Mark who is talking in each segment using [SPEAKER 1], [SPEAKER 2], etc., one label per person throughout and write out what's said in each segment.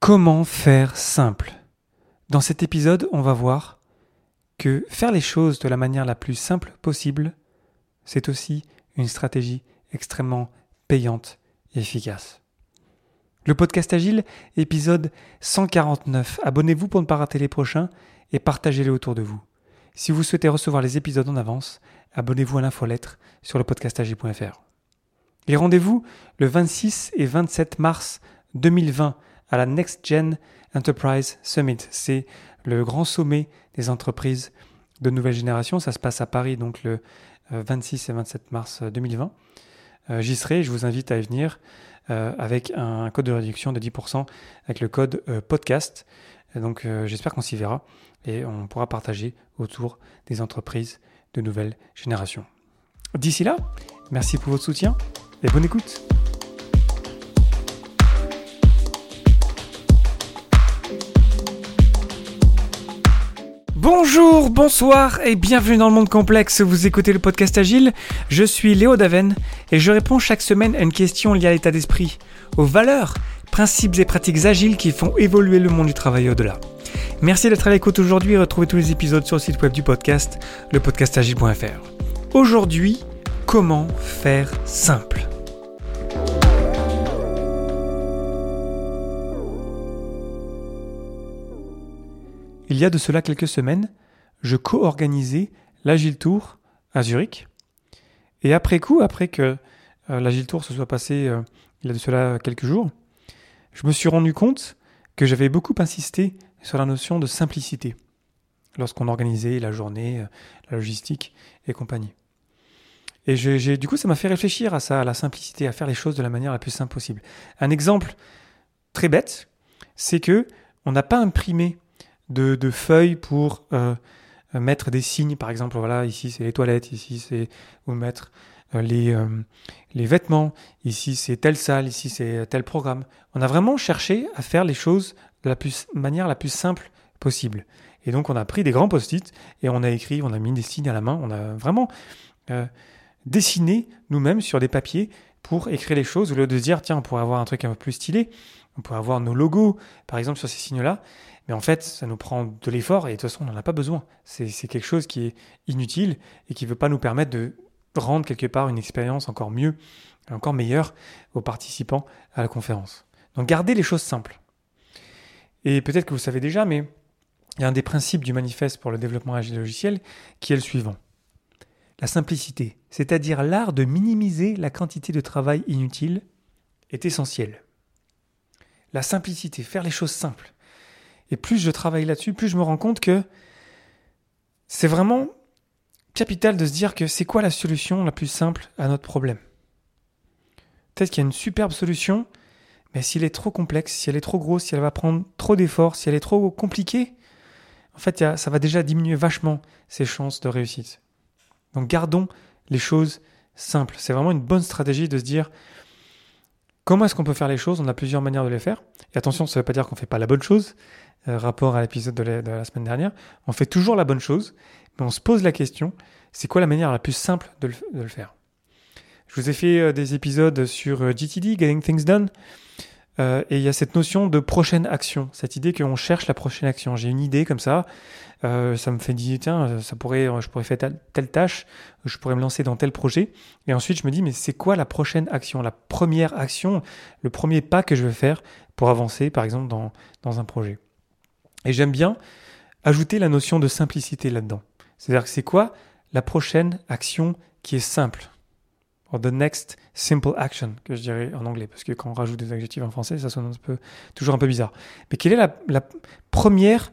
[SPEAKER 1] Comment faire simple? Dans cet épisode, on va voir que faire les choses de la manière la plus simple possible, c'est aussi une stratégie extrêmement payante et efficace. Le podcast Agile, épisode 149. Abonnez-vous pour ne pas rater les prochains et partagez-les autour de vous. Si vous souhaitez recevoir les épisodes en avance, abonnez-vous à l'infolettre sur le podcastagile.fr. Et rendez-vous le 26 et 27 mars 2020 à la Next Gen Enterprise Summit. C'est le grand sommet des entreprises de nouvelle génération. Ça se passe à Paris, donc le 26 euh, et 27 mars 2020. Euh, j'y serai, je vous invite à y venir euh, avec un code de réduction de 10% avec le code podcast. Donc j'espère qu'on s'y verra et on pourra partager autour des entreprises de nouvelle génération. D'ici là, merci pour votre soutien et bonne écoute. Bonjour, bonsoir et bienvenue dans le monde complexe. Vous écoutez le podcast Agile. Je suis Léo Daven et je réponds chaque semaine à une question liée à l'état d'esprit, aux valeurs, principes et pratiques agiles qui font évoluer le monde du travail au-delà. Merci d'être à l'écoute aujourd'hui et retrouvez tous les épisodes sur le site web du podcast, lepodcastagile.fr. Aujourd'hui, comment faire simple? Il y a de cela quelques semaines, je co-organisais l'Agile Tour à Zurich. Et après coup, après que euh, l'Agile Tour se soit passé euh, il y a de cela quelques jours, je me suis rendu compte que j'avais beaucoup insisté sur la notion de simplicité lorsqu'on organisait la journée, euh, la logistique et compagnie. Et du coup, ça m'a fait réfléchir à ça, à la simplicité, à faire les choses de la manière la plus simple possible. Un exemple très bête, c'est que on n'a pas imprimé de, feuilles pour euh, mettre des signes. Par exemple, voilà, ici c'est les toilettes, ici c'est où mettre euh, les, euh, les vêtements, ici c'est telle salle, ici c'est tel programme. On a vraiment cherché à faire les choses de la plus, manière la plus simple possible. Et donc on a pris des grands post-it et on a écrit, on a mis des signes à la main, on a vraiment dessiné nous-mêmes sur des papiers pour écrire les choses au lieu de dire tiens on pourrait avoir un truc un peu plus stylé, on pourrait avoir nos logos par exemple sur ces signes-là. Mais en fait, ça nous prend de l'effort et de toute façon, on n'en a pas besoin. C'est quelque chose qui est inutile et qui ne veut pas nous permettre de rendre quelque part une expérience encore mieux, encore meilleure aux participants à la conférence. Donc gardez les choses simples. Et peut-être que vous savez déjà, mais il y a un des principes du manifeste pour le développement agile logiciel qui est le suivant. La simplicité, c'est-à-dire l'art de minimiser la quantité de travail inutile, est essentielle. La simplicité, faire les choses simples, et plus je travaille là-dessus, plus je me rends compte que c'est vraiment capital de se dire que c'est quoi la solution la plus simple à notre problème. Peut-être qu'il y a une superbe solution, mais s'il est trop complexe, si elle est trop grosse, si elle va prendre trop d'efforts, si elle est trop compliquée, en fait, ça va déjà diminuer vachement ses chances de réussite. Donc gardons les choses simples. C'est vraiment une bonne stratégie de se dire comment est-ce qu'on peut faire les choses? On a plusieurs manières de les faire. Et attention, ça ne veut pas dire qu'on ne fait pas la bonne chose. Euh, rapport à l'épisode de, la semaine dernière, on fait toujours la bonne chose, mais on se pose la question, c'est quoi la manière la plus simple de le, faire? Je vous ai fait euh, des épisodes sur euh, GTD, Getting Things Done, et il y a cette notion de prochaine action, cette idée qu'on cherche la prochaine action. J'ai une idée comme ça, ça me fait dire, tiens, ça pourrait, je pourrais faire telle, tâche, je pourrais me lancer dans tel projet. Et ensuite, je me dis, mais c'est quoi la prochaine action, la première action, le premier pas que je vais faire pour avancer, par exemple, dans, dans un projet? Et j'aime bien ajouter la notion de simplicité là-dedans. C'est-à-dire que c'est quoi la prochaine action qui est simple? Or the next simple action, que je dirais en anglais, parce que quand on rajoute des adjectifs en français, ça sonne toujours un peu bizarre. Mais quelle est la, la première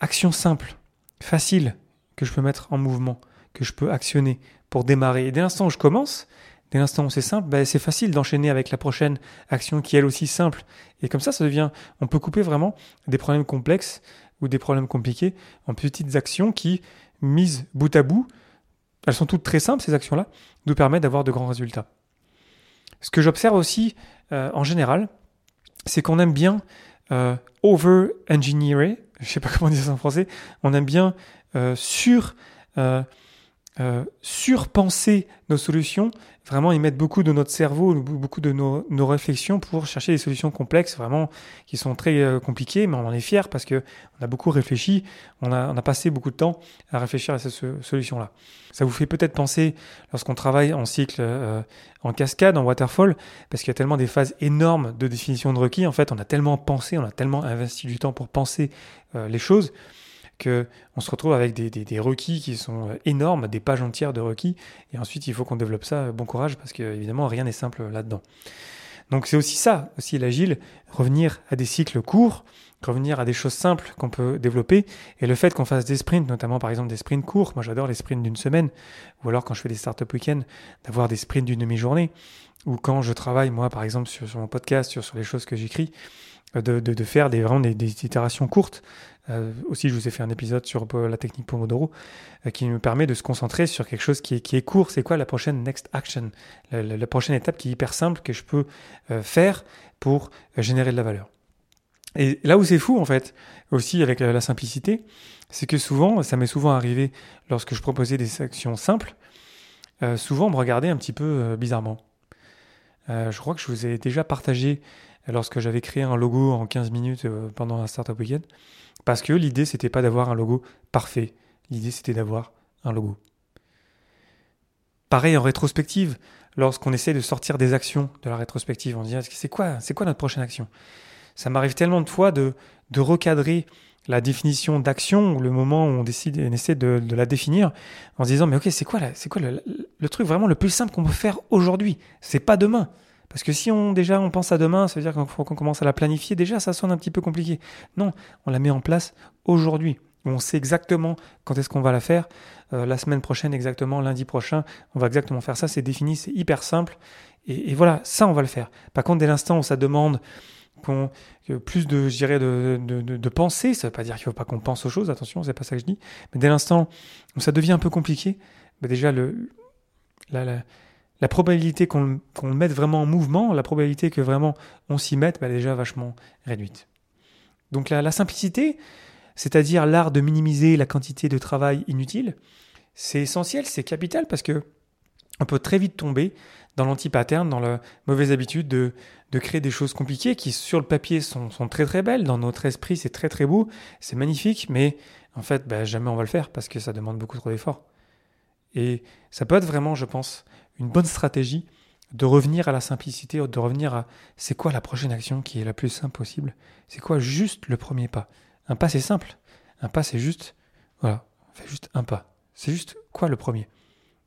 [SPEAKER 1] action simple, facile, que je peux mettre en mouvement, que je peux actionner pour démarrer? Et dès l'instant où je commence, dès l'instant où c'est simple, ben c'est facile d'enchaîner avec la prochaine action qui est elle aussi simple. Et comme ça, ça devient, on peut couper vraiment des problèmes complexes ou des problèmes compliqués en petites actions qui, mises bout à bout, elles sont toutes très simples, ces actions-là, nous permettent d'avoir de grands résultats. Ce que j'observe aussi euh, en général, c'est qu'on aime bien euh, over-engineerer, je sais pas comment dire ça en français, on aime bien euh, sur euh, surpenser nos solutions, vraiment y mettre beaucoup de notre cerveau, beaucoup de nos, nos, réflexions pour chercher des solutions complexes, vraiment qui sont très euh, compliquées, mais on en est fier parce que on a beaucoup réfléchi, on a, on a passé beaucoup de temps à réfléchir à ces solutions-là. Ça vous fait peut-être penser lorsqu'on travaille en cycle, euh, en cascade, en waterfall, parce qu'il y a tellement des phases énormes de définition de requis. En fait, on a tellement pensé, on a tellement investi du temps pour penser les choses que on se retrouve avec des, requis qui sont euh, énormes, des pages entières de requis, et ensuite il faut qu'on développe ça. Bon courage, parce que évidemment rien n'est simple là-dedans. Donc c'est aussi ça, aussi l'agile, revenir à des cycles courts, revenir à des choses simples qu'on peut développer, et le fait qu'on fasse des sprints, notamment par exemple des sprints courts, moi j'adore les sprints d'une semaine, ou alors quand je fais des startup week-ends, d'avoir des sprints d'une demi-journée, ou quand je travaille moi par exemple sur, mon podcast, sur, sur les choses que j'écris, de, de, faire des, vraiment des, itérations courtes, euh, aussi, je vous ai fait un épisode sur euh, la technique Pomodoro euh, qui me permet de se concentrer sur quelque chose qui est, qui est court. C'est quoi la prochaine next action? La, prochaine étape qui est hyper simple que je peux faire pour générer de la valeur. Et là où c'est fou, en fait, aussi avec la, simplicité, c'est que souvent, ça m'est souvent arrivé lorsque je proposais des actions simples, souvent on me regardait un petit peu bizarrement. je crois que je vous ai déjà partagé lorsque j'avais créé un logo en 15 minutes pendant un Startup Weekend. Parce que l'idée, c'était pas d'avoir un logo parfait. L'idée, c'était d'avoir un logo. Pareil en rétrospective, lorsqu'on essaie de sortir des actions de la rétrospective, on dit c'est quoi, c'est quoi notre prochaine action? Ça m'arrive tellement de fois de, de recadrer la définition d'action le moment où on décide, on essaie de, la définir en se disant mais ok c'est quoi c'est quoi le, le, truc vraiment le plus simple qu'on peut faire aujourd'hui? C'est pas demain. Parce que si on déjà on pense à demain, ça veut dire qu'il faut qu'on commence à la planifier. Déjà, ça sonne un petit peu compliqué. Non, on la met en place aujourd'hui. On sait exactement quand est-ce qu'on va la faire. Euh, la semaine prochaine, exactement, lundi prochain, on va exactement faire ça. C'est défini, c'est hyper simple. Et, voilà, ça, on va le faire. Par contre, dès l'instant où ça demande plus de, je dirais, de, de, pensée, ça veut pas dire qu'il ne faut pas qu'on pense aux choses, attention, c'est pas ça que je dis. Mais dès l'instant où ça devient un peu compliqué, bah déjà, le, la probabilité qu'on le mette vraiment en mouvement, la probabilité que vraiment on s'y mette, bah, est déjà vachement réduite. Donc la, simplicité, c'est-à-dire l'art de minimiser la quantité de travail inutile, c'est essentiel, c'est capital parce que on peut très vite tomber dans l'anti-pattern, dans la mauvaise habitude de, créer des choses compliquées qui sur le papier sont, très très belles, dans notre esprit c'est très très beau, c'est magnifique, mais en fait bah, jamais on va le faire parce que ça demande beaucoup trop d'efforts. Et ça peut être vraiment, je pense, une bonne stratégie de revenir à la simplicité, de revenir à c'est quoi la prochaine action qui est la plus simple possible, c'est quoi juste le premier pas? Un pas c'est simple, un pas c'est juste, voilà, fait juste un pas. C'est juste quoi le premier?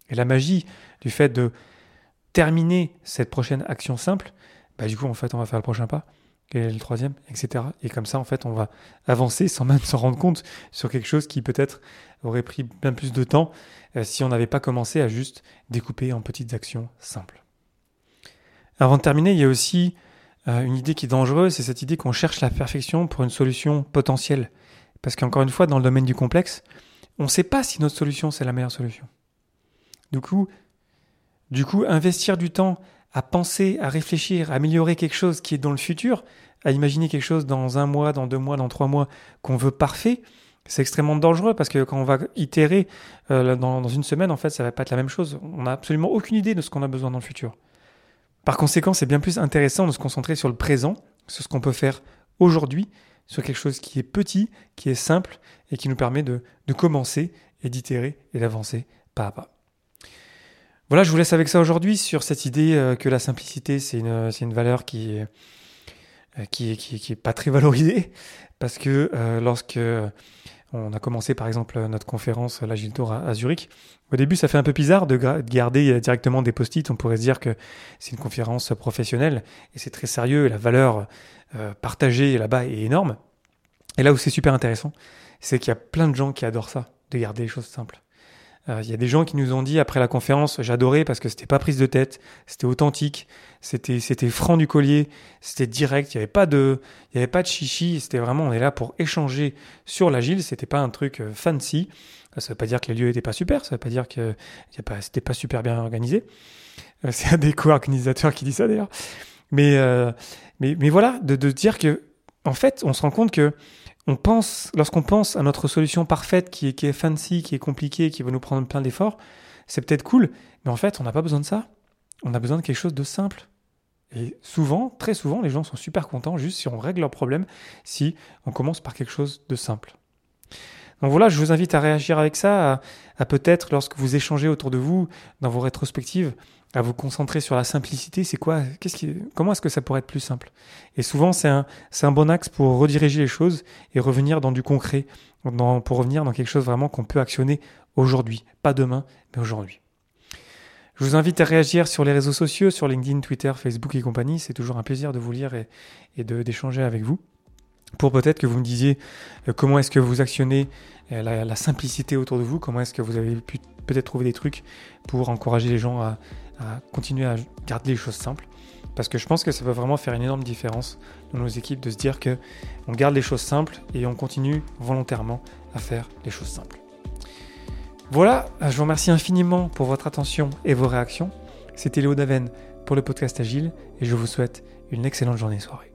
[SPEAKER 1] Et la magie du fait de terminer cette prochaine action simple, bah du coup en fait on va faire le prochain pas, et le troisième, etc. Et comme ça en fait on va avancer sans même se rendre compte sur quelque chose qui peut-être aurait pris bien plus de temps euh, si on n'avait pas commencé à juste découper en petites actions simples. Avant de terminer, il y a aussi euh, une idée qui est dangereuse, c'est cette idée qu'on cherche la perfection pour une solution potentielle. Parce qu'encore une fois, dans le domaine du complexe, on ne sait pas si notre solution c'est la meilleure solution. Du coup, investir du temps à penser, à réfléchir, à améliorer quelque chose qui est dans le futur, à imaginer quelque chose dans un mois, dans deux mois, dans trois mois qu'on veut parfait, c'est extrêmement dangereux parce que quand on va itérer euh, dans, une semaine, en fait, ça va pas être la même chose. On n'a absolument aucune idée de ce qu'on a besoin dans le futur. Par conséquent, c'est bien plus intéressant de se concentrer sur le présent, sur ce qu'on peut faire aujourd'hui, sur quelque chose qui est petit, qui est simple et qui nous permet de, commencer et d'itérer et d'avancer pas à pas. Voilà, je vous laisse avec ça aujourd'hui sur cette idée euh, que la simplicité, c'est une, une valeur qui est, euh, qui qui, est, pas très valorisée parce que lorsque on a commencé par exemple notre conférence l'Agile Tour à, Zurich. Au début, ça fait un peu bizarre de, garder directement des post-it. On pourrait se dire que c'est une conférence professionnelle et c'est très sérieux et la valeur euh, partagée là-bas est énorme. Et là où c'est super intéressant, c'est qu'il y a plein de gens qui adorent ça, de garder les choses simples. Euh, il y a des gens qui nous ont dit après la conférence, j'adorais parce que c'était pas prise de tête, c'était authentique, c'était c'était franc du collier, c'était direct, il y avait pas de il y avait pas de chichi, c'était vraiment on est là pour échanger sur l'agile, c'était pas un truc euh, fancy. Ça veut pas dire que les lieux étaient pas super, ça veut pas dire que c'était pas super bien organisé. Euh, c'est un des co-organisateurs qui dit ça d'ailleurs. Mais, mais mais voilà, de, de dire que en fait, on se rend compte que on pense, lorsqu'on pense à notre solution parfaite qui est, fancy, qui est compliquée, qui va nous prendre plein d'efforts, c'est peut-être cool, mais en fait, on n'a pas besoin de ça. On a besoin de quelque chose de simple. Et souvent, très souvent, les gens sont super contents juste si on règle leurs problèmes, si on commence par quelque chose de simple. Donc voilà, je vous invite à réagir avec ça, à, peut-être lorsque vous échangez autour de vous dans vos rétrospectives, à vous concentrer sur la simplicité. C'est quoi Comment est-ce que ça pourrait être plus simple? Et souvent, c'est un, un bon axe pour rediriger les choses et revenir dans du concret, pour revenir dans quelque chose vraiment qu'on peut actionner aujourd'hui, pas demain, mais aujourd'hui. Je vous invite à réagir sur les réseaux sociaux, sur LinkedIn, Twitter, Facebook et compagnie. C'est toujours un plaisir de vous lire et, d'échanger avec vous pour peut-être que vous me disiez euh, comment est-ce que vous actionnez euh, la, simplicité autour de vous, comment est-ce que vous avez pu peut-être trouver des trucs pour encourager les gens à, continuer à garder les choses simples. Parce que je pense que ça peut vraiment faire une énorme différence dans nos équipes de se dire que on garde les choses simples et on continue volontairement à faire les choses simples. Voilà, je vous remercie infiniment pour votre attention et vos réactions. C'était Léo Daven pour le podcast Agile et je vous souhaite une excellente journée soirée.